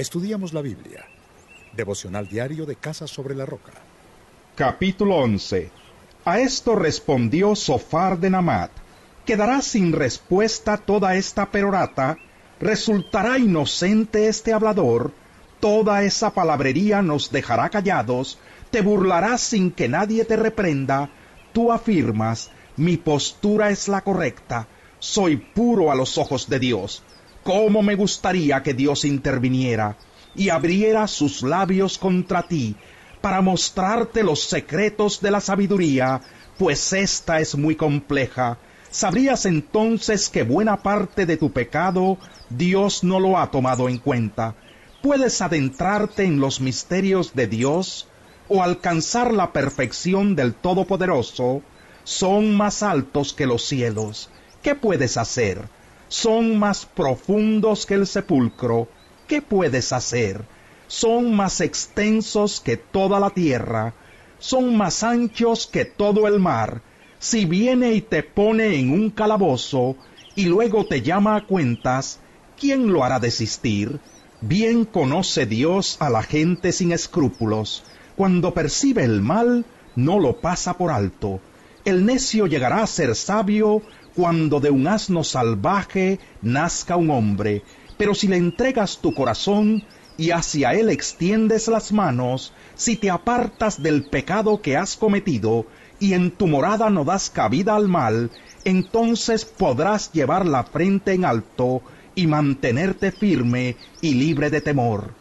Estudiamos la Biblia. Devocional diario de Casa sobre la Roca. Capítulo 11. A esto respondió Sofar de Namat. ¿Quedará sin respuesta toda esta perorata? ¿Resultará inocente este hablador? Toda esa palabrería nos dejará callados, te burlarás sin que nadie te reprenda. Tú afirmas, mi postura es la correcta, soy puro a los ojos de Dios. ¿Cómo me gustaría que Dios interviniera y abriera sus labios contra ti para mostrarte los secretos de la sabiduría, pues esta es muy compleja? ¿Sabrías entonces que buena parte de tu pecado Dios no lo ha tomado en cuenta? ¿Puedes adentrarte en los misterios de Dios o alcanzar la perfección del Todopoderoso? Son más altos que los cielos. ¿Qué puedes hacer? Son más profundos que el sepulcro. ¿Qué puedes hacer? Son más extensos que toda la tierra. Son más anchos que todo el mar. Si viene y te pone en un calabozo y luego te llama a cuentas, ¿quién lo hará desistir? Bien conoce Dios a la gente sin escrúpulos. Cuando percibe el mal, no lo pasa por alto. El necio llegará a ser sabio cuando de un asno salvaje nazca un hombre. Pero si le entregas tu corazón y hacia él extiendes las manos, si te apartas del pecado que has cometido y en tu morada no das cabida al mal, entonces podrás llevar la frente en alto y mantenerte firme y libre de temor.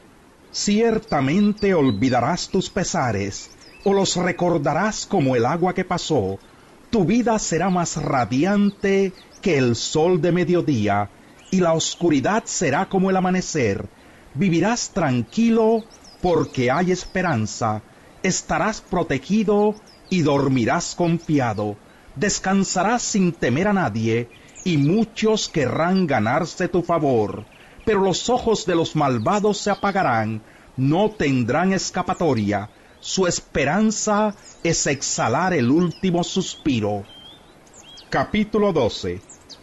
Ciertamente olvidarás tus pesares, o los recordarás como el agua que pasó. Tu vida será más radiante que el sol de mediodía, y la oscuridad será como el amanecer. Vivirás tranquilo porque hay esperanza, estarás protegido y dormirás confiado, descansarás sin temer a nadie, y muchos querrán ganarse tu favor, pero los ojos de los malvados se apagarán, no tendrán escapatoria, su esperanza es exhalar el último suspiro. Capítulo 12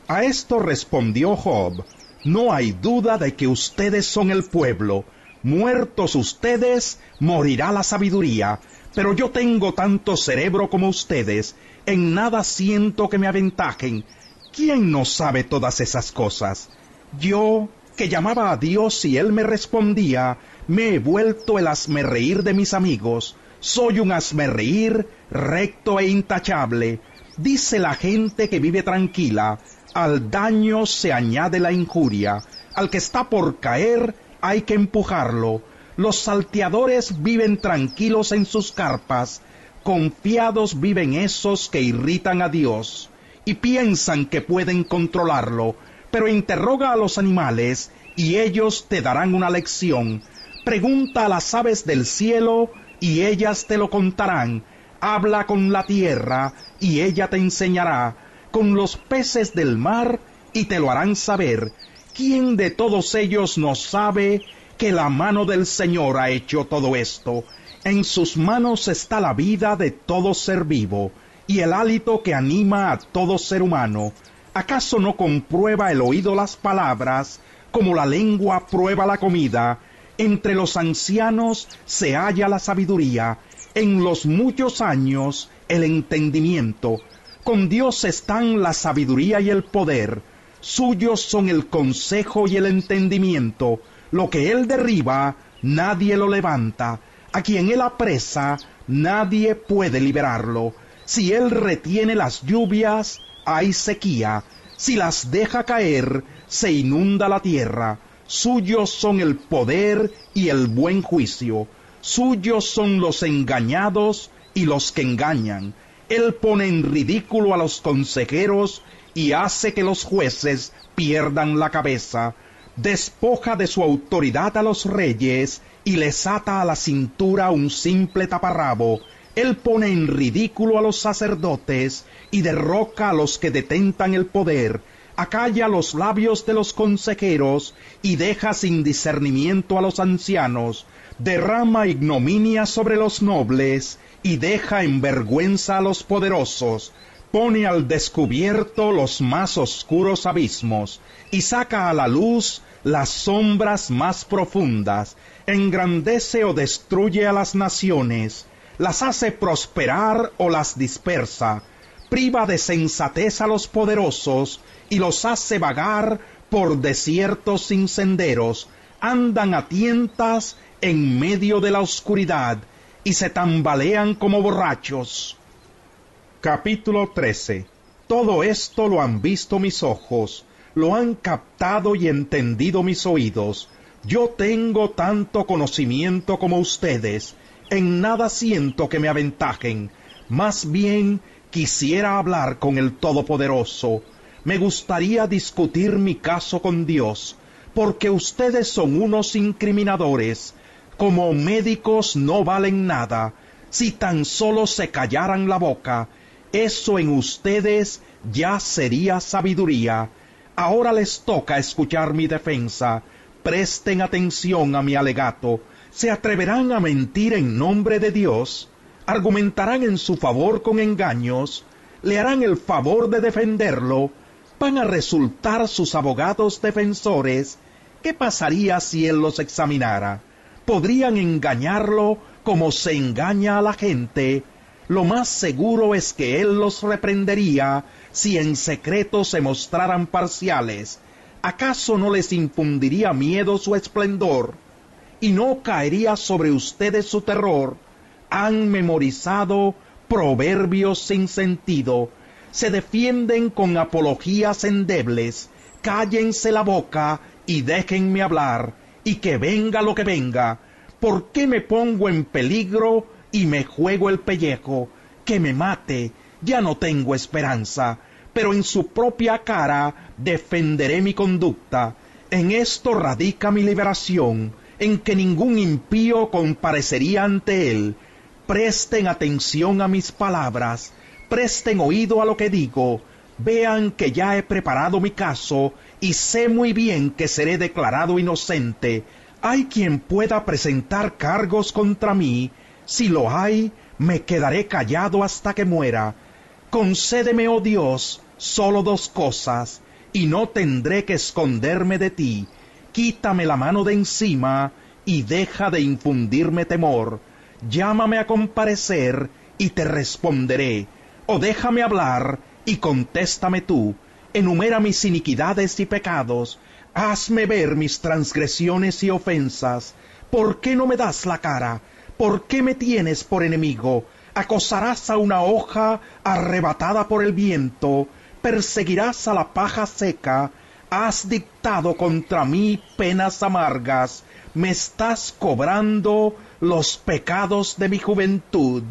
A esto respondió Job, no hay duda de que ustedes son el pueblo, muertos ustedes, morirá la sabiduría, pero yo tengo tanto cerebro como ustedes, en nada siento que me aventajen, ¿Quién no sabe todas esas cosas? Yo, que llamaba a Dios y Él me respondía, me he vuelto el asmerreír de mis amigos. Soy un asmerreír recto e intachable. Dice la gente que vive tranquila, al daño se añade la injuria. Al que está por caer hay que empujarlo. Los salteadores viven tranquilos en sus carpas. Confiados viven esos que irritan a Dios y piensan que pueden controlarlo, pero interroga a los animales y ellos te darán una lección. Pregunta a las aves del cielo y ellas te lo contarán. Habla con la tierra y ella te enseñará. Con los peces del mar y te lo harán saber. ¿Quién de todos ellos no sabe que la mano del Señor ha hecho todo esto? En sus manos está la vida de todo ser vivo y el hálito que anima a todo ser humano. ¿Acaso no comprueba el oído las palabras como la lengua prueba la comida? Entre los ancianos se halla la sabiduría, en los muchos años el entendimiento. Con Dios están la sabiduría y el poder. Suyos son el consejo y el entendimiento. Lo que Él derriba, nadie lo levanta. A quien Él apresa, nadie puede liberarlo si Él retiene las lluvias, hay sequía. Si las deja caer, se inunda la tierra. Suyos son el poder y el buen juicio. Suyos son los engañados y los que engañan. Él pone en ridículo a los consejeros y hace que los jueces pierdan la cabeza. Despoja de su autoridad a los reyes y les ata a la cintura un simple taparrabo él pone en ridículo a los sacerdotes y derroca a los que detentan el poder, acalla los labios de los consejeros y deja sin discernimiento a los ancianos, derrama ignominia sobre los nobles y deja en vergüenza a los poderosos, pone al descubierto los más oscuros abismos y saca a la luz las sombras más profundas, engrandece o destruye a las naciones, las hace prosperar o las dispersa, priva de sensatez a los poderosos y los hace vagar por desiertos sin senderos, andan a tientas en medio de la oscuridad y se tambalean como borrachos. Capítulo 13 Todo esto lo han visto mis ojos, lo han captado y entendido mis oídos. Yo tengo tanto conocimiento como ustedes, en nada siento que me aventajen, más bien quisiera hablar con el Todopoderoso. Me gustaría discutir mi caso con Dios, porque ustedes son unos incriminadores. Como médicos no valen nada. Si tan solo se callaran la boca, eso en ustedes ya sería sabiduría. Ahora les toca escuchar mi defensa. Presten atención a mi alegato. ¿Se atreverán a mentir en nombre de Dios? ¿Argumentarán en su favor con engaños? ¿Le harán el favor de defenderlo? ¿Van a resultar sus abogados defensores? ¿Qué pasaría si él los examinara? ¿Podrían engañarlo como se engaña a la gente? Lo más seguro es que él los reprendería si en secreto se mostraran parciales, ¿acaso no les infundiría miedo su esplendor? ¿Y no caería sobre ustedes su terror? Han memorizado proverbios sin sentido, se defienden con apologías endebles, cállense la boca y déjenme hablar, y que venga lo que venga. ¿Por qué me pongo en peligro y me juego el pellejo? Que me mate, ya no tengo esperanza pero en su propia cara defenderé mi conducta. En esto radica mi liberación, en que ningún impío comparecería ante él. Presten atención a mis palabras, presten oído a lo que digo, vean que ya he preparado mi caso y sé muy bien que seré declarado inocente. Hay quien pueda presentar cargos contra mí, si lo hay, me quedaré callado hasta que muera. Concédeme, oh Dios, solo dos cosas, y no tendré que esconderme de ti. Quítame la mano de encima y deja de infundirme temor. Llámame a comparecer y te responderé. O déjame hablar y contéstame tú. Enumera mis iniquidades y pecados. Hazme ver mis transgresiones y ofensas. ¿Por qué no me das la cara? ¿Por qué me tienes por enemigo? Acosarás a una hoja arrebatada por el viento perseguirás a la paja seca, has dictado contra mí penas amargas, me estás cobrando los pecados de mi juventud.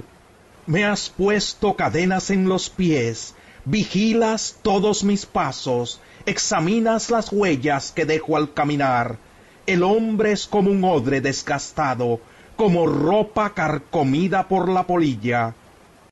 Me has puesto cadenas en los pies, vigilas todos mis pasos, examinas las huellas que dejo al caminar. El hombre es como un odre desgastado, como ropa carcomida por la polilla